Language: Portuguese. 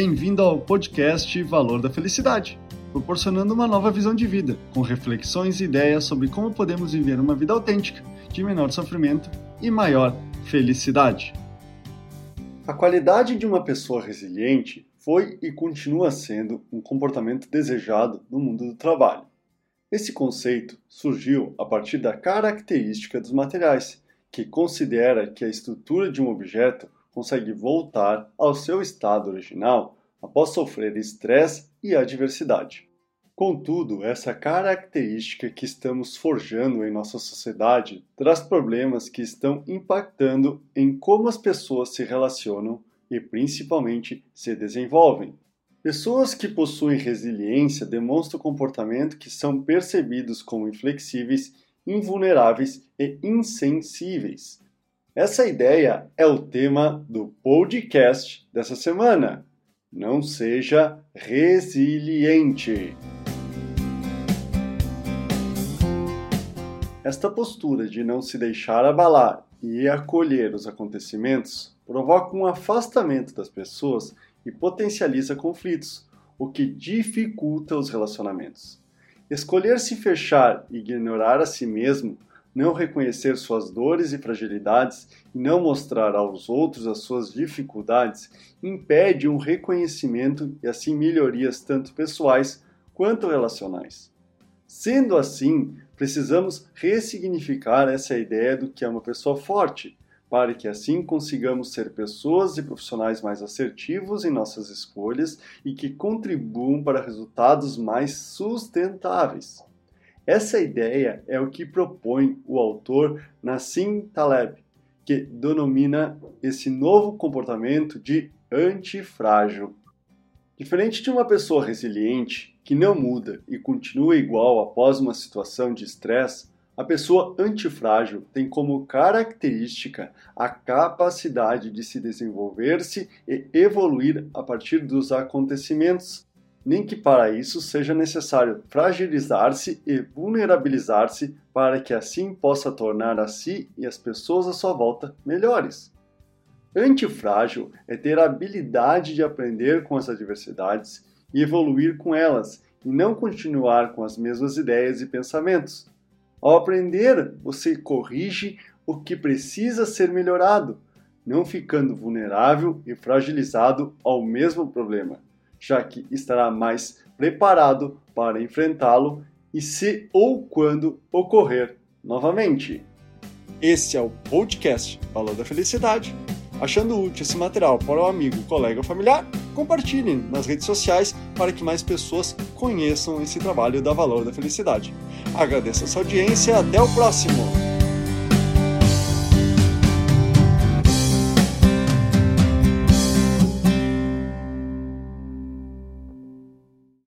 Bem-vindo ao podcast Valor da Felicidade, proporcionando uma nova visão de vida, com reflexões e ideias sobre como podemos viver uma vida autêntica, de menor sofrimento e maior felicidade. A qualidade de uma pessoa resiliente foi e continua sendo um comportamento desejado no mundo do trabalho. Esse conceito surgiu a partir da característica dos materiais, que considera que a estrutura de um objeto consegue voltar ao seu estado original após sofrer estresse e adversidade. Contudo, essa característica que estamos forjando em nossa sociedade traz problemas que estão impactando em como as pessoas se relacionam e principalmente se desenvolvem. Pessoas que possuem resiliência demonstram comportamento que são percebidos como inflexíveis, invulneráveis e insensíveis. Essa ideia é o tema do podcast dessa semana. Não seja resiliente. Esta postura de não se deixar abalar e acolher os acontecimentos provoca um afastamento das pessoas e potencializa conflitos, o que dificulta os relacionamentos. Escolher se fechar e ignorar a si mesmo, não reconhecer suas dores e fragilidades e não mostrar aos outros as suas dificuldades impede um reconhecimento e assim melhorias tanto pessoais quanto relacionais. Sendo assim, precisamos ressignificar essa ideia do que é uma pessoa forte para que assim consigamos ser pessoas e profissionais mais assertivos em nossas escolhas e que contribuam para resultados mais sustentáveis. Essa ideia é o que propõe o autor Nassim Taleb, que denomina esse novo comportamento de antifrágil. Diferente de uma pessoa resiliente que não muda e continua igual após uma situação de estresse, a pessoa antifrágil tem como característica a capacidade de se desenvolver-se e evoluir a partir dos acontecimentos, nem que para isso seja necessário fragilizar-se e vulnerabilizar-se para que assim possa tornar a si e as pessoas à sua volta melhores. Antifrágil é ter a habilidade de aprender com as adversidades e evoluir com elas, e não continuar com as mesmas ideias e pensamentos. Ao aprender, você corrige o que precisa ser melhorado, não ficando vulnerável e fragilizado ao mesmo problema, já que estará mais preparado para enfrentá-lo e se ou quando ocorrer novamente. Esse é o podcast Valor da Felicidade. Achando útil esse material para o amigo, colega ou familiar, compartilhem nas redes sociais para que mais pessoas conheçam esse trabalho da Valor da Felicidade. Agradeço a sua audiência e até o próximo!